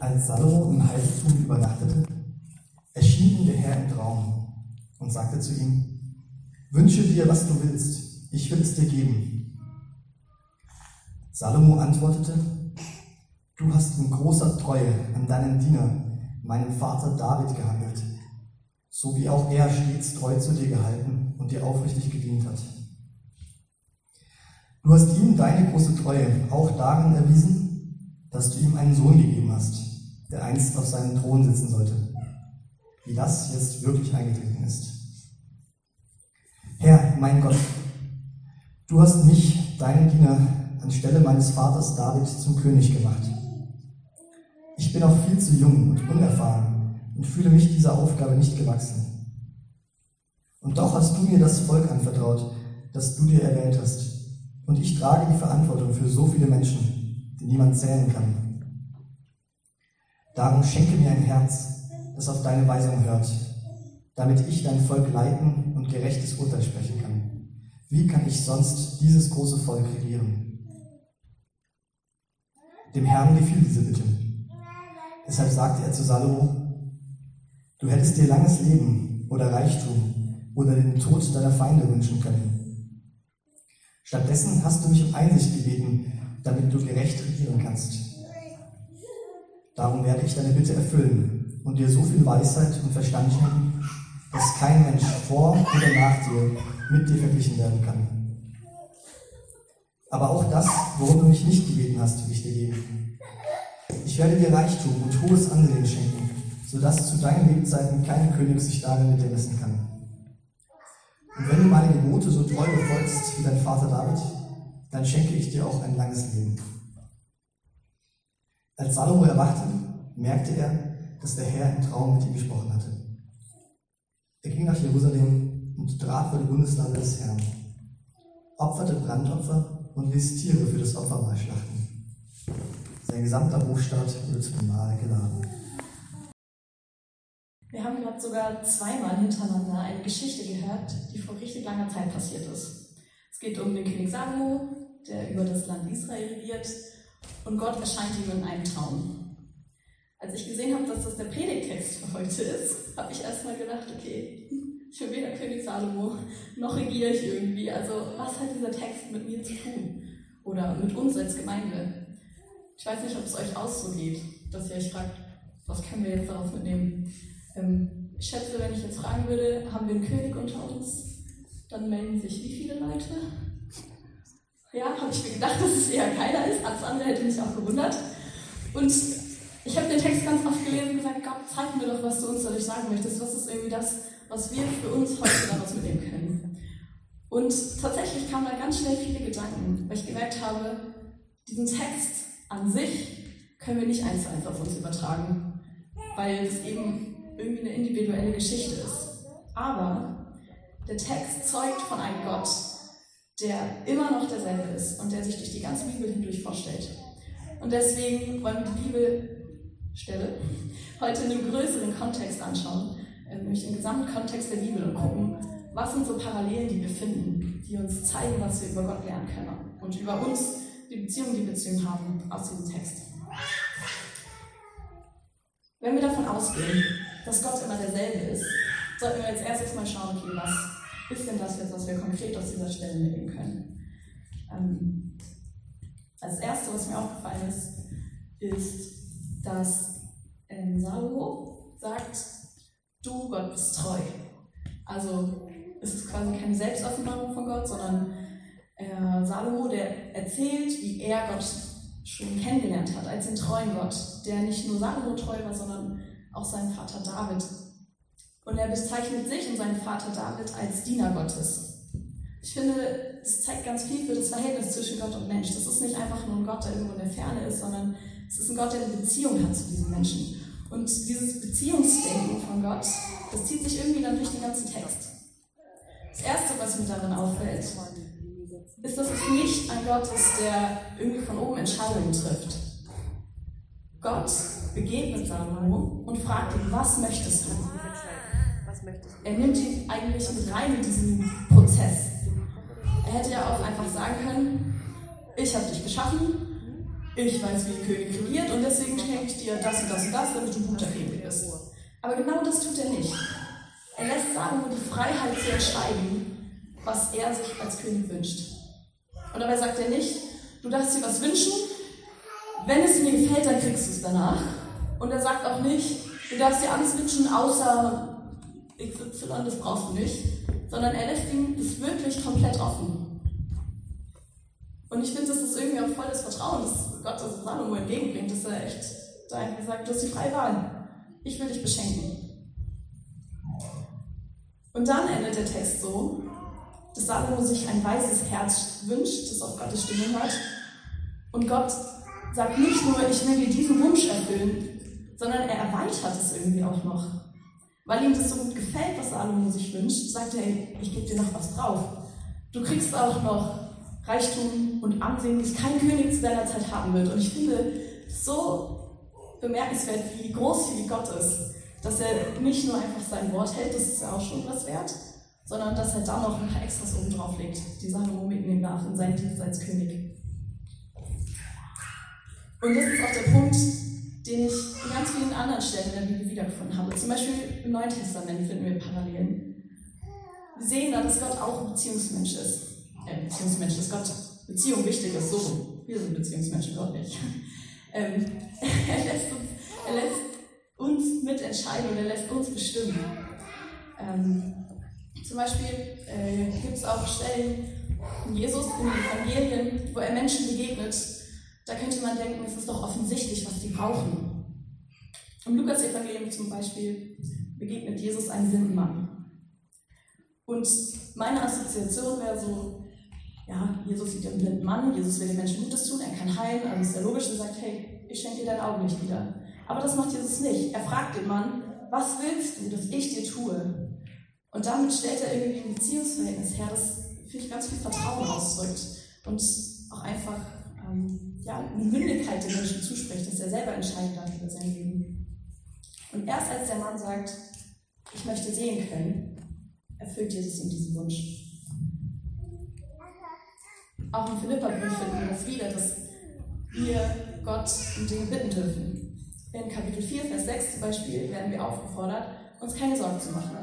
Als Salomo im Heiligtum übernachtete, erschien ihm der Herr im Traum und sagte zu ihm, Wünsche dir, was du willst, ich will es dir geben. Salomo antwortete, Du hast in großer Treue an deinen Diener, meinem Vater David, gehandelt, so wie auch er stets treu zu dir gehalten und dir aufrichtig gedient hat. Du hast ihm deine große Treue auch darin erwiesen, dass du ihm einen Sohn gegeben hast, der einst auf seinem Thron sitzen sollte, wie das jetzt wirklich eingetreten ist. Herr, mein Gott, du hast mich, deinen Diener, anstelle meines Vaters David zum König gemacht. Ich bin auch viel zu jung und unerfahren und fühle mich dieser Aufgabe nicht gewachsen. Und doch hast du mir das Volk anvertraut, das du dir erwählt hast. Und ich trage die Verantwortung für so viele Menschen, die niemand zählen kann. Darum schenke mir ein Herz, das auf deine Weisung hört, damit ich dein Volk leiten und gerechtes Urteil sprechen kann. Wie kann ich sonst dieses große Volk regieren? Dem Herrn gefiel diese Bitte. Deshalb sagte er zu Salomo, du hättest dir langes Leben oder Reichtum oder den Tod deiner Feinde wünschen können. Stattdessen hast du mich um Einsicht gebeten, damit du gerecht regieren kannst. Darum werde ich deine Bitte erfüllen und dir so viel Weisheit und Verstand schenken, dass kein Mensch vor oder nach dir mit dir verglichen werden kann. Aber auch das, worum du mich nicht gebeten hast, will ich dir geben. Ich werde dir Reichtum und hohes Ansehen schenken, sodass zu deinen Lebzeiten kein König sich darin mit dir messen kann. Und wenn du meine Gebote so treu befolgst wie dein Vater David, dann schenke ich dir auch ein langes Leben. Als Salomo erwachte, merkte er, dass der Herr im Traum mit ihm gesprochen hatte. Er ging nach Jerusalem und trat vor die Bundeslade des Herrn, opferte Brandopfer und ließ Tiere für das Opfermahl schlachten. Sein gesamter Hofstaat wurde zum Mahl geladen. Wir haben gerade sogar zweimal hintereinander eine Geschichte gehört, die vor richtig langer Zeit passiert ist. Es geht um den König Salomo, der über das Land Israel regiert und Gott erscheint ihm in einem Traum. Als ich gesehen habe, dass das der Predigtext für heute ist, habe ich erstmal gedacht, okay, ich bin weder König Salomo, noch regiere ich irgendwie. Also was hat dieser Text mit mir zu tun? Oder mit uns als Gemeinde? Ich weiß nicht, ob es euch auch so geht, dass ihr euch fragt, was können wir jetzt daraus mitnehmen? Ähm, ich schätze, wenn ich jetzt fragen würde, haben wir einen König unter uns, dann melden sich wie viele Leute? Ja, habe ich mir gedacht, dass es eher keiner ist. Alles andere hätte mich auch gewundert. Und ich habe den Text ganz oft gelesen und gesagt, Gott, zeig mir doch, was du uns dadurch sagen möchtest. Was ist irgendwie das, was wir für uns heute daraus mitnehmen können? Und tatsächlich kamen da ganz schnell viele Gedanken, weil ich gemerkt habe, diesen Text an sich können wir nicht eins zu eins auf uns übertragen, weil es eben irgendwie eine individuelle Geschichte ist. Aber der Text zeugt von einem Gott, der immer noch derselbe ist und der sich durch die ganze Bibel hindurch vorstellt. Und deswegen wollen wir die Bibelstelle heute in einem größeren Kontext anschauen, äh, nämlich im Gesamtkontext der Bibel und gucken, was sind so Parallelen, die wir finden, die uns zeigen, was wir über Gott lernen können und über uns, die Beziehung, die wir zu ihm haben, aus diesem Text. Wenn wir davon ausgehen, dass Gott immer derselbe ist, sollten wir jetzt erstes mal schauen, okay, was ist denn das jetzt, was wir konkret aus dieser Stelle mitnehmen können? Ähm, als erstes, was mir aufgefallen ist, ist, dass ähm, Salomo sagt, du Gott bist treu. Also es ist quasi keine Selbstoffenbarung von Gott, sondern äh, Salomo, der erzählt, wie er Gott schon kennengelernt hat, als den treuen Gott, der nicht nur Salomo treu war, sondern auch seinem Vater David. Und er bezeichnet sich und seinen Vater David als Diener Gottes. Ich finde, das zeigt ganz viel für das Verhältnis zwischen Gott und Mensch. Das ist nicht einfach nur ein Gott, der irgendwo in der Ferne ist, sondern es ist ein Gott, der eine Beziehung hat zu diesen Menschen. Und dieses Beziehungsdenken von Gott, das zieht sich irgendwie dann durch den ganzen Text. Das Erste, was mir darin auffällt, ist, dass es nicht ein Gott ist, der irgendwie von oben Entscheidungen trifft. Gott begegnet Salomo und fragt ihn, was möchtest du? Er nimmt ihn eigentlich mit rein in diesen Prozess. Er hätte ja auch einfach sagen können, ich habe dich geschaffen, ich weiß, wie ein König regiert und deswegen schenke ich dir das und das und das, damit du guter König bist. Aber genau das tut er nicht. Er lässt Salomo die Freiheit zu entscheiden, was er sich als König wünscht. Und dabei sagt er nicht, du darfst dir was wünschen, wenn es mir gefällt, dann kriegst du es danach. Und er sagt auch nicht, du darfst dir alles wünschen, außer XY, das brauchst du nicht. Sondern er lässt ihm das wirklich komplett offen. Und ich finde, das ist irgendwie auch voll das Vertrauen, das Gott das Salomo entgegenbringt, dass er echt da einfach sagt, du hast die freie Wahl. Ich will dich beschenken. Und dann endet der Text so, dass Salomo sich ein weises Herz wünscht, das auf Gottes Stimme hört. Und Gott sagt nicht nur, ich will dir diesen Wunsch erfüllen, sondern er erweitert es irgendwie auch noch. Weil ihm das so gut gefällt, was Salomo sich wünscht, sagt er, ich gebe dir noch was drauf. Du kriegst auch noch Reichtum und Ansehen, das kein König zu deiner Zeit haben wird. Und ich finde so bemerkenswert, wie großzügig Gott ist, dass er nicht nur einfach sein Wort hält, das ist ja auch schon was wert, sondern dass er da noch ein paar Extras oben drauf legt, die Salomo mitnehmen darf in seinen Dienst als König. Und das ist auch der Punkt, den ich in ganz vielen anderen Stellen der Bibel wiedergefunden habe. Zum Beispiel im Neuen Testament finden wir Parallelen. Wir sehen da, dass Gott auch ein Beziehungsmensch ist. Äh, Beziehungsmensch, dass Gott Beziehung wichtig ist. So, wir sind Beziehungsmenschen, Gott nicht. Ähm, er, lässt uns, er lässt uns mitentscheiden und er lässt uns bestimmen. Ähm, zum Beispiel äh, gibt es auch Stellen in Jesus, in den Evangelien, wo er Menschen begegnet, da könnte man denken, es ist doch offensichtlich, was die brauchen. Im Lukas-Evangelium zum Beispiel begegnet Jesus einem blinden Mann. Und meine Assoziation wäre so, ja, Jesus sieht einen blinden Mann, Jesus will den Menschen Gutes tun, er kann heilen, alles sehr logisch und sagt, hey, ich schenke dir dein Augenlicht wieder. Aber das macht Jesus nicht. Er fragt den Mann, was willst du, dass ich dir tue? Und damit stellt er irgendwie ein Beziehungsverhältnis her, das, finde ich, ganz viel Vertrauen ausdrückt und auch einfach ähm, ja, eine Mündigkeit den Menschen zuspricht, dass er selber entscheiden darf über sein Leben. Und erst als der Mann sagt, ich möchte sehen können, erfüllt Jesus ihm diesen Wunsch. Auch im Philipperbrief finden wir das wieder, dass wir Gott um Dinge bitten dürfen. In Kapitel 4, Vers 6 zum Beispiel werden wir aufgefordert, uns keine Sorgen zu machen.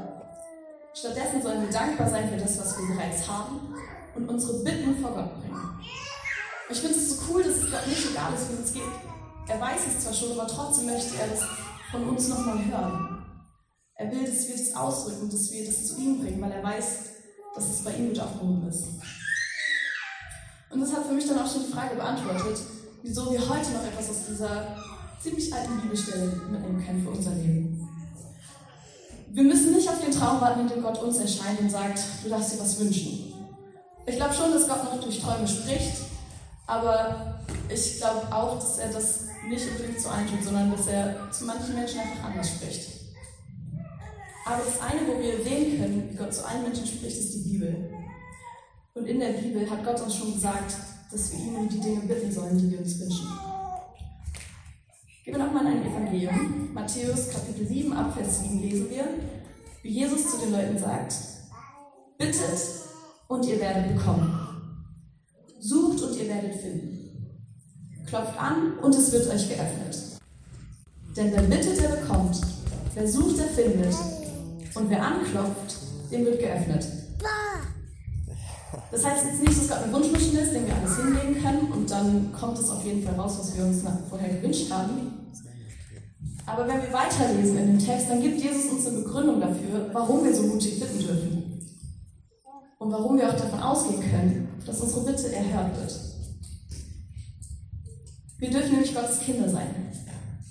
Stattdessen sollen wir dankbar sein für das, was wir bereits haben und unsere Bitten vor Gott bringen. Ich finde es so cool, dass es Gott nicht egal ist, wie es geht. Er weiß es zwar schon, aber trotzdem möchte er das von uns nochmal hören. Er will, dass wir es ausdrücken, dass wir das zu ihm bringen, weil er weiß, dass es bei ihm gut aufgehoben ist. Und das hat für mich dann auch schon die Frage beantwortet, wieso wir heute noch etwas aus dieser ziemlich alten Bibelstelle mitnehmen können für unser Leben. Wir müssen nicht auf den Traum warten, in dem Gott uns erscheint und sagt, du darfst dir was wünschen. Ich glaube schon, dass Gott noch durch Träume spricht, aber ich glaube auch, dass er das nicht unbedingt allen tut, sondern dass er zu manchen Menschen einfach anders spricht. Aber das eine, wo wir sehen können, wie Gott zu allen Menschen spricht, ist die Bibel. Und in der Bibel hat Gott uns schon gesagt, dass wir ihn um die Dinge bitten sollen, die wir uns wünschen. Gehen wir nochmal in ein Evangelium. Matthäus Kapitel 7, Abvers 7 lesen wir, wie Jesus zu den Leuten sagt, bittet und ihr werdet bekommen. Sucht ihr werdet finden. Klopft an und es wird euch geöffnet. Denn wer bittet, der bekommt. Wer sucht, der findet. Und wer anklopft, dem wird geöffnet. Das heißt jetzt nicht, dass Gott ein Wunschmaschine ist, den wir alles hinlegen können und dann kommt es auf jeden Fall raus, was wir uns vorher gewünscht haben. Aber wenn wir weiterlesen in dem Text, dann gibt Jesus uns eine Begründung dafür, warum wir so mutig bitten dürfen. Und warum wir auch davon ausgehen können, dass unsere Bitte erhört wird. Wir dürfen nämlich Gottes Kinder sein.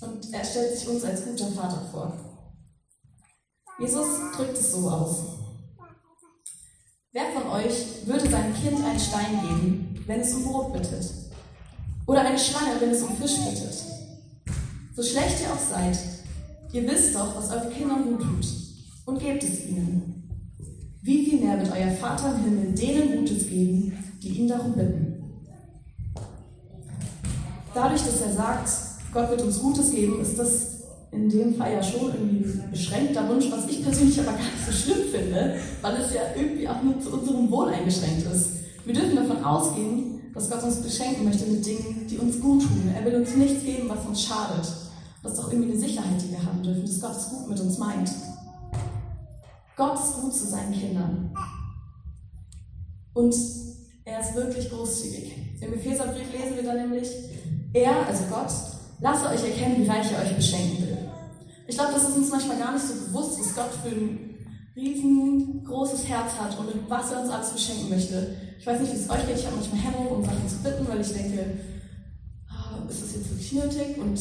Und er stellt sich uns als guter Vater vor. Jesus drückt es so aus. Wer von euch würde seinem Kind einen Stein geben, wenn es um Brot bittet? Oder eine Schlange, wenn es um Fisch bittet? So schlecht ihr auch seid, ihr wisst doch, was eure Kinder gut tut, und gebt es ihnen. Wie viel mehr wird euer Vater im Himmel denen Gutes geben, die ihn darum bitten? Dadurch, dass er sagt, Gott wird uns Gutes geben, ist das in dem Fall ja schon irgendwie ein beschränkter Wunsch, was ich persönlich aber gar nicht so schlimm finde, weil es ja irgendwie auch nur zu unserem Wohl eingeschränkt ist. Wir dürfen davon ausgehen, dass Gott uns beschenken möchte mit Dingen, die uns gut tun. Er will uns nichts geben, was uns schadet. Das ist auch irgendwie eine Sicherheit, die wir haben dürfen, dass Gott es gut mit uns meint. Gott ist gut zu seinen Kindern. Und er ist wirklich großzügig. Im Epheserbrief lesen wir dann nämlich, er, also Gott, lasse euch erkennen, wie reich er euch beschenken will. Ich glaube, das ist uns manchmal gar nicht so bewusst, was Gott für ein riesengroßes Herz hat und mit was er uns alles beschenken möchte. Ich weiß nicht, wie es euch geht. Ich habe manchmal Hemmung, um Sachen zu bitten, weil ich denke, oh, ist das jetzt wirklich nötig? Und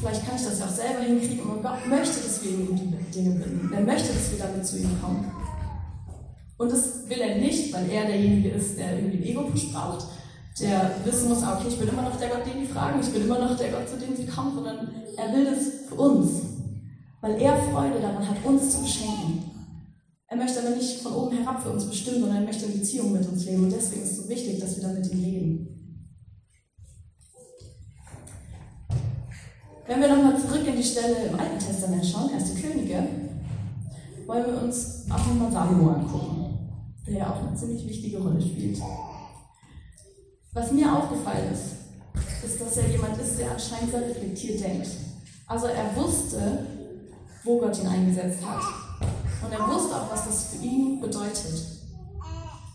vielleicht kann ich das ja auch selber hinkriegen. Und Gott möchte, dass wir ihn um die Dinge bitten. Er möchte, dass wir damit zu ihm kommen. Und das will er nicht, weil er derjenige ist, der irgendwie einen Ego-Push braucht, der wissen muss, ah, okay, ich bin immer noch der Gott, den die fragen, ich bin immer noch der Gott, zu dem sie kommen, sondern er will das für uns, weil er Freude daran hat, uns zu beschenken. Er möchte aber nicht von oben herab für uns bestimmen, sondern er möchte in Beziehung mit uns leben und deswegen ist es so wichtig, dass wir da mit ihm reden. Wenn wir nochmal zurück in die Stelle im Alten Testament schauen, Erste Könige, wollen wir uns auch nochmal Salomo angucken, der ja auch eine ziemlich wichtige Rolle spielt. Was mir aufgefallen ist, ist, dass er jemand ist, der anscheinend sehr reflektiert denkt. Also er wusste, wo Gott ihn eingesetzt hat. Und er wusste auch, was das für ihn bedeutet.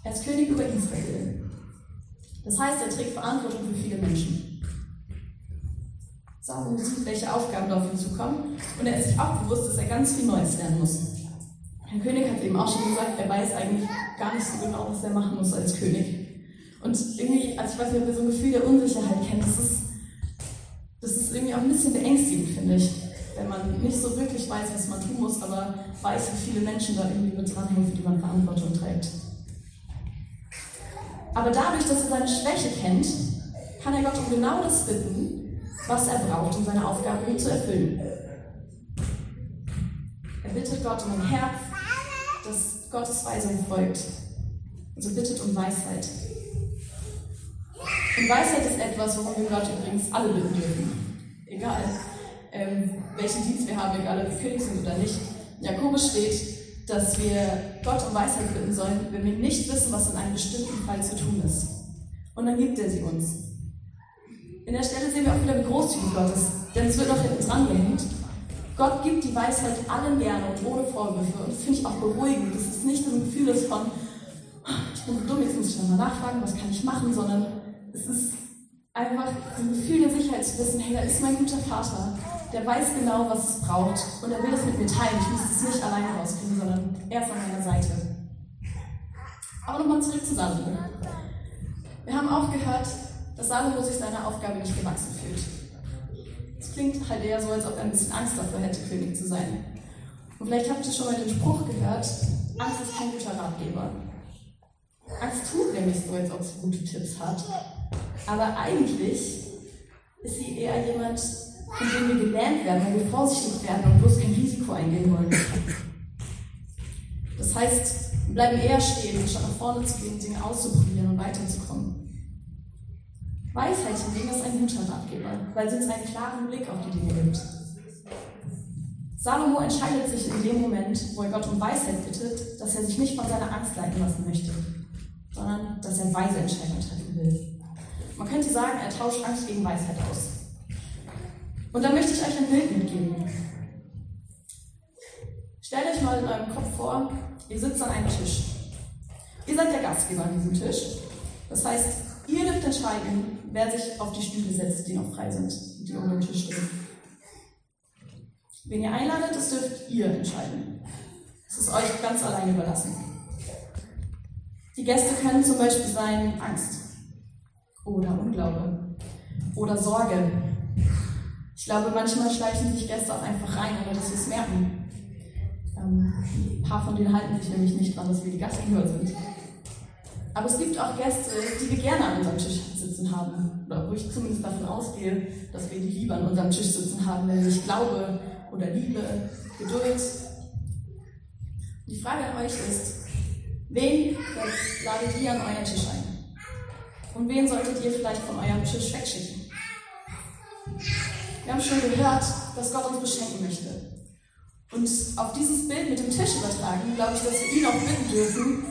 Er ist König über Israel. Das heißt, er trägt Verantwortung für viele Menschen. Salomo sieht, welche Aufgaben auf ihn zukommen. Und er ist sich auch bewusst, dass er ganz viel Neues lernen muss. Herr König hat eben auch schon gesagt, er weiß eigentlich gar nicht so genau, was er machen muss als König. Und irgendwie, also ich weiß nicht, ob ihr so ein Gefühl der Unsicherheit kennt, das ist, das ist irgendwie auch ein bisschen beängstigend, finde ich. Wenn man nicht so wirklich weiß, was man tun muss, aber weiß, wie viele Menschen da irgendwie mit dranhängen, für die man Verantwortung trägt. Aber dadurch, dass er seine Schwäche kennt, kann er Gott um genau das bitten, was er braucht, um seine Aufgabe zu erfüllen. Er bittet Gott um ein Herz, das Gottes Weisung folgt. Also bittet um Weisheit. Und Weisheit ist etwas, worum wir Gott übrigens alle bitten dürfen. Egal, ähm, welchen Dienst wir haben, egal ob wir König sind oder nicht. In Jakobus steht, dass wir Gott um Weisheit bitten sollen, wenn wir nicht wissen, was in einem bestimmten Fall zu tun ist. Und dann gibt er sie uns. In der Stelle sehen wir auch wieder, wie großzügig Gott ist. Denn es wird noch hinten dran gehängt. Gott gibt die Weisheit allen gerne und ohne Vorwürfe. Und das finde ich auch beruhigend. Das ist nicht so ein Gefühl von, ich bin so dumm, jetzt muss ich nochmal nachfragen, was kann ich machen, sondern es ist einfach ein Gefühl der Sicherheit zu wissen, hey, da ist mein guter Vater, der weiß genau, was es braucht und er will das mit mir teilen. Ich muss es nicht alleine rauskriegen, sondern er ist an meiner Seite. Aber nochmal zurück zu Salomo. Wir haben auch gehört, dass Salomo sich seiner Aufgabe nicht gewachsen fühlt. Es klingt halt eher so, als ob er ein bisschen Angst davor hätte, König zu sein. Und vielleicht habt ihr schon mal den Spruch gehört, Angst ist kein guter Ratgeber. Angst tut nämlich so, als ob sie gute Tipps hat. Aber eigentlich ist sie eher jemand, von dem wir gelernt werden, weil wir vorsichtig werden und bloß kein Risiko eingehen wollen. Das heißt, wir bleiben eher stehen, statt nach vorne zu gehen, Dinge auszuprobieren und weiterzukommen. Weisheit hingegen ist ein guter Ratgeber, weil sie uns einen klaren Blick auf die Dinge gibt. Salomo entscheidet sich in dem Moment, wo er Gott um Weisheit bittet, dass er sich nicht von seiner Angst leiten lassen möchte, sondern dass er weise Entscheidungen treffen will. Man könnte sagen, er tauscht Angst gegen Weisheit aus. Und da möchte ich euch ein Bild mitgeben. Stellt euch mal in eurem Kopf vor, ihr sitzt an einem Tisch. Ihr seid der Gastgeber an diesem Tisch. Das heißt, ihr dürft entscheiden, wer sich auf die Stühle setzt, die noch frei sind, die um den Tisch stehen. Wen ihr einladet, das dürft ihr entscheiden. Es ist euch ganz allein überlassen. Die Gäste können zum Beispiel sein Angst, oder Unglaube oder Sorge. Ich glaube, manchmal schleichen sich Gäste auch einfach rein, ohne dass sie es merken. Ähm, ein paar von denen halten sich nämlich nicht dran, dass wir die Gastgeber sind. Aber es gibt auch Gäste, die wir gerne an unserem Tisch sitzen haben. Oder wo ich zumindest davon ausgehe, dass wir die lieber an unserem Tisch sitzen haben, nämlich Glaube oder Liebe, Geduld. Die Frage an euch ist, wen ladet ihr an euren Tisch ein? Und wen solltet ihr vielleicht von eurem Tisch wegschicken? Wir haben schon gehört, dass Gott uns beschenken möchte. Und auf dieses Bild mit dem Tisch übertragen, glaube ich, dass wir ihn auch bitten dürfen,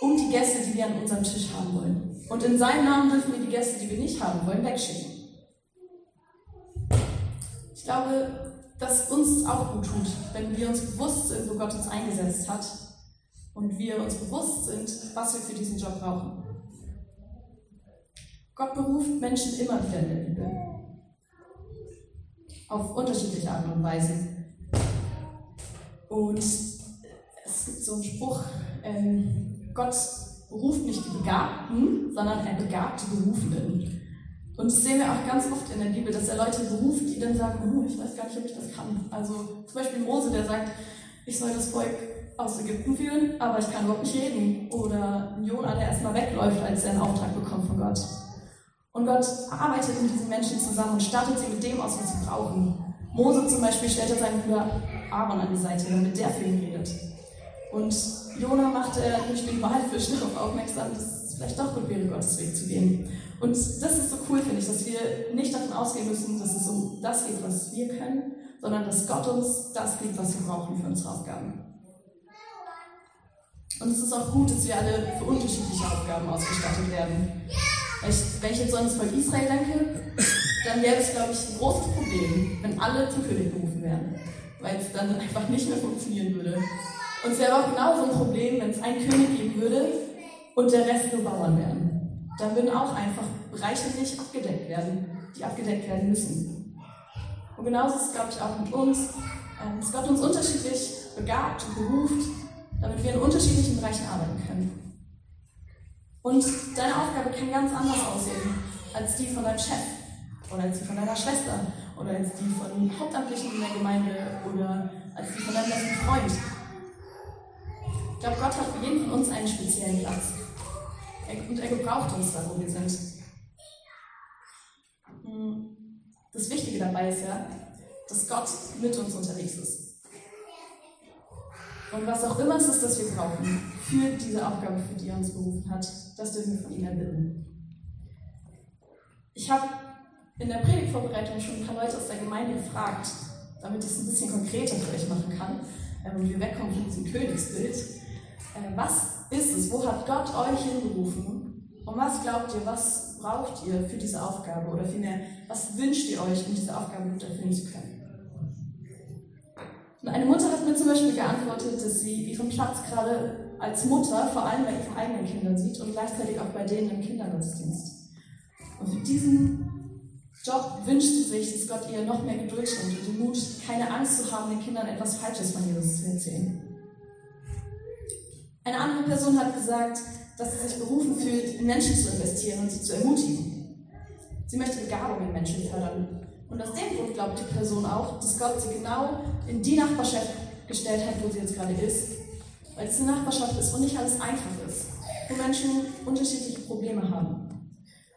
um die Gäste, die wir an unserem Tisch haben wollen. Und in seinem Namen dürfen wir die Gäste, die wir nicht haben wollen, wegschicken. Ich glaube, dass uns auch gut tut, wenn wir uns bewusst sind, wo Gott uns eingesetzt hat und wir uns bewusst sind, was wir für diesen Job brauchen. Gott beruft Menschen immer wieder in der Bibel. Auf unterschiedliche Arten und Weisen. Und es gibt so einen Spruch, ähm, Gott beruft nicht die Begabten, sondern er begabt die Berufenen. Und das sehen wir auch ganz oft in der Bibel, dass er Leute beruft, die dann sagen, oh, ich weiß gar nicht, ob ich das kann. Also zum Beispiel Mose, der sagt, ich soll das Volk aus Ägypten führen, aber ich kann überhaupt nicht reden. Oder Jona, der erstmal wegläuft, als er einen Auftrag bekommt von Gott. Und Gott arbeitet mit diesen Menschen zusammen und startet sie mit dem aus, was sie brauchen. Mose zum Beispiel stellte seinen Bruder Aaron an die Seite, damit der für ihn redet. Und Jona machte durch den Walfisch darauf aufmerksam, dass es vielleicht doch gut wäre, Gottes Weg zu gehen. Und das ist so cool, finde ich, dass wir nicht davon ausgehen müssen, dass es um das geht, was wir können, sondern dass Gott uns das gibt, was wir brauchen für unsere Aufgaben. Und es ist auch gut, dass wir alle für unterschiedliche Aufgaben ausgestattet werden. Wenn ich jetzt so ans Volk Israel denke, dann wäre es, glaube ich, ein großes Problem, wenn alle zum König berufen werden, weil es dann einfach nicht mehr funktionieren würde. Und es wäre auch genauso ein Problem, wenn es einen König geben würde und der Rest nur Bauern wären dann würden auch einfach Bereiche nicht abgedeckt werden, die abgedeckt werden müssen. Und genauso ist es, glaube ich, auch mit uns, ähm, dass Gott uns unterschiedlich begabt und beruft, damit wir in unterschiedlichen Bereichen arbeiten können. Und deine Aufgabe kann ganz anders aussehen als die von deinem Chef oder als die von deiner Schwester oder als die von Hauptamtlichen in der Gemeinde oder als die von deinem besten Freund. Ich glaube, Gott hat für jeden von uns einen speziellen Platz. Und er gebraucht uns da, wo wir sind. Hm. Das Wichtige dabei ist ja, dass Gott mit uns unterwegs ist. Und was auch immer es ist, das wir brauchen für diese Aufgabe, für die er uns berufen hat, das dürfen wir von ihm erbitten. Ich habe in der Predigtvorbereitung schon ein paar Leute aus der Gemeinde gefragt, damit ich es ein bisschen konkreter für euch machen kann äh, und wir wegkommen von diesem Königsbild. Äh, was ist es? Wo hat Gott euch hingerufen? Und was glaubt ihr, was braucht ihr für diese Aufgabe? Oder vielmehr, was wünscht ihr euch, um diese Aufgabe gut erfüllen zu können? Eine Mutter hat mir zum Beispiel geantwortet, dass sie ihren Platz gerade als Mutter vor allem bei ihren eigenen Kindern sieht und gleichzeitig auch bei denen im Kindergottesdienst. Und für diesen Job wünscht sie sich, dass Gott ihr noch mehr Geduld schenkt und den Mut, keine Angst zu haben, den Kindern etwas Falsches von Jesus zu erzählen. Eine andere Person hat gesagt, dass sie sich berufen fühlt, in Menschen zu investieren und sie zu ermutigen. Sie möchte Begabung in Menschen fördern. Und aus dem Grund glaubt die Person auch, dass Gott sie genau in die Nachbarschaft gestellt hat, wo sie jetzt gerade ist. Weil es eine Nachbarschaft ist, wo nicht alles einfach ist, wo Menschen unterschiedliche Probleme haben.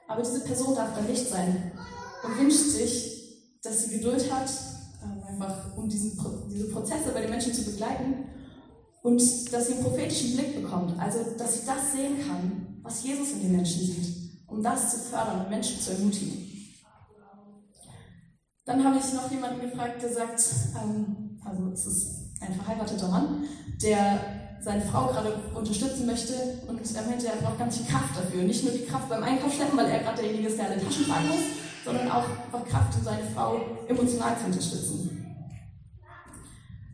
Aber diese Person darf da nicht sein und wünscht sich, dass sie Geduld hat, ähm, einfach um diesen, diese Prozesse bei den Menschen zu begleiten und dass sie einen prophetischen Blick bekommt, also dass sie das sehen kann, was Jesus in den Menschen sieht, um das zu fördern und Menschen zu ermutigen. Dann habe ich noch jemanden gefragt, der sagt, ähm, also es ist ein verheirateter Mann, der seine Frau gerade unterstützen möchte und er meinte, er braucht ganz viel Kraft dafür. Nicht nur die Kraft beim Einkauf schleppen, weil er gerade derjenige ist, der alle Taschen tragen muss, sondern auch Kraft, um seine Frau emotional zu unterstützen.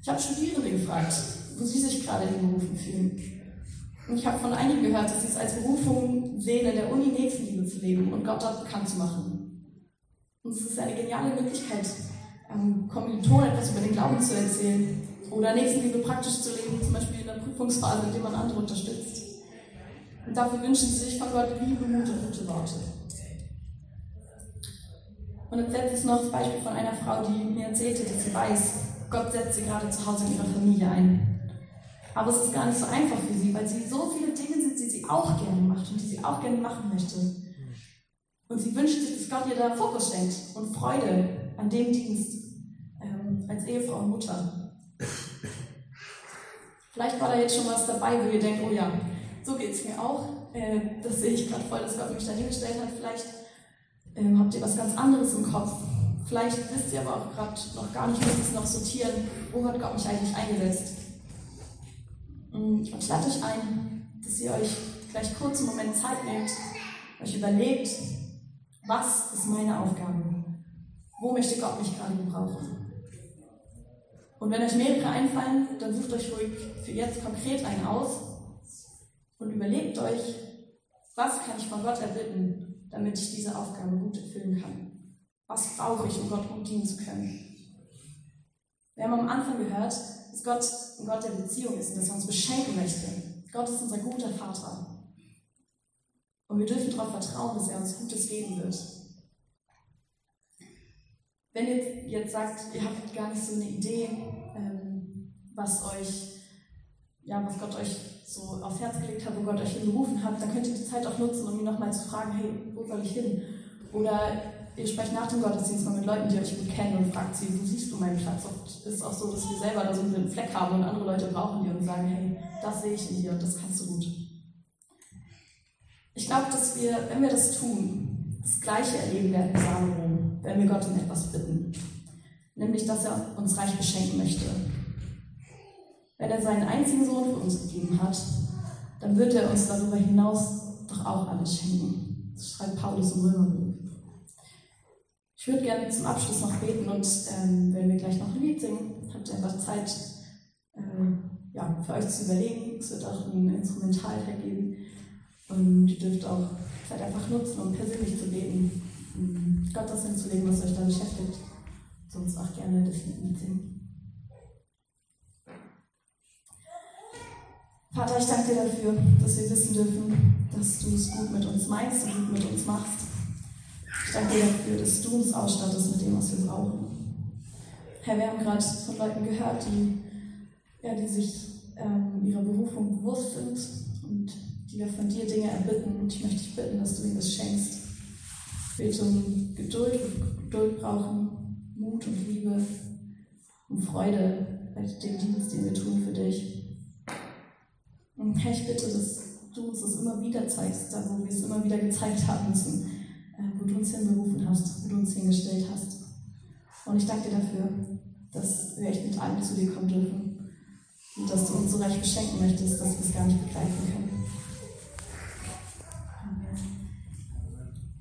Ich habe Studierende gefragt, wo sie sich gerade hinberufen fühlen. Und ich habe von einigen gehört, dass sie es als Berufung sehen, in der Uni Nächstenliebe zu leben und Gott dort bekannt zu machen. Und es ist eine geniale Möglichkeit, ähm, Kommilitonen etwas über den Glauben zu erzählen oder Nächstenliebe praktisch zu leben, zum Beispiel in der Prüfungsphase, in der man andere unterstützt. Und dafür wünschen sie sich von Gott Liebe, Mut und gute Worte. Und jetzt letztes noch das Beispiel von einer Frau, die mir erzählte, dass sie weiß, Gott setzt sie gerade zu Hause in ihrer Familie ein. Aber es ist gar nicht so einfach für sie, weil sie so viele Dinge sind, die sie auch gerne macht und die sie auch gerne machen möchte. Und sie wünscht sich, dass Gott ihr da Fokus schenkt und Freude an dem Dienst ähm, als Ehefrau und Mutter. Vielleicht war da jetzt schon was dabei, wo ihr denkt, oh ja, so geht es mir auch. Äh, das sehe ich gerade voll, dass Gott mich da hingestellt hat. Vielleicht ähm, habt ihr was ganz anderes im Kopf. Vielleicht wisst ihr aber auch gerade noch gar nicht, müsst es noch sortieren, wo hat Gott mich eigentlich eingesetzt. Und ich lade euch ein, dass ihr euch gleich kurz einen Moment Zeit nehmt, euch überlegt, was ist meine Aufgabe? Wo möchte Gott mich gerade gebrauchen? Und wenn euch mehrere einfallen, dann sucht euch ruhig für jetzt konkret einen aus und überlegt euch, was kann ich von Gott erbitten, damit ich diese Aufgabe gut erfüllen kann? Was brauche ich, um Gott gut dienen zu können? Wir haben am Anfang gehört, dass Gott ein Gott der Beziehung ist und dass er uns beschenken möchte. Gott ist unser guter Vater. Und wir dürfen darauf vertrauen, dass er uns Gutes geben wird. Wenn ihr jetzt sagt, ihr habt gar nicht so eine Idee, ähm, was euch, ja, was Gott euch so aufs Herz gelegt hat, wo Gott euch hinberufen hat, dann könnt ihr die Zeit auch nutzen, um ihn nochmal zu fragen, hey, wo soll ich hin? Oder ihr sprecht nach dem Gottesdienst mal mit Leuten, die euch gut kennen und fragt sie, wo siehst du meinen Platz? Oft ist es auch so, dass wir selber da so einen Fleck haben und andere Leute brauchen die und sagen, hey, das sehe ich in dir und das kannst du gut. Ich glaube, dass wir, wenn wir das tun, das Gleiche erleben werden wie wenn wir Gott um etwas bitten. Nämlich, dass er uns reich beschenken möchte. Wenn er seinen einzigen Sohn für uns gegeben hat, dann wird er uns darüber hinaus doch auch alles schenken. Das schreibt Paulus im Römerbrief. Ich würde gerne zum Abschluss noch beten und ähm, wenn wir gleich noch ein Lied singen, habt ihr einfach Zeit, äh, ja, für euch zu überlegen. Es wird auch ein Instrumentalteil geben. Und ihr dürft auch Zeit einfach nutzen, um persönlich zu beten, um Gott das hinzulegen, was euch da beschäftigt. Sonst auch gerne das Lied mitsingen. Vater, ich danke dir dafür, dass wir wissen dürfen, dass du es gut mit uns meinst und gut mit uns machst. Ich danke dir dafür, dass du uns ausstattest mit dem, was wir brauchen. Herr, wir haben gerade von Leuten gehört, die, ja, die sich ähm, ihrer Berufung bewusst sind und die wir von dir Dinge erbitten. Und ich möchte dich bitten, dass du ihnen das schenkst. Ich bete um Geduld, Geduld brauchen, Mut und Liebe, um Freude bei dem Dienst, den wir tun für dich. Und Herr, ich bitte, dass du uns das immer wieder zeigst, da wo wir es immer wieder gezeigt haben müssen, äh, wo du uns hinberufen hast, wo du uns hingestellt hast. Und ich danke dir dafür, dass wir echt mit allem zu dir kommen dürfen und dass du uns so reich beschenken möchtest, dass wir es gar nicht begreifen können.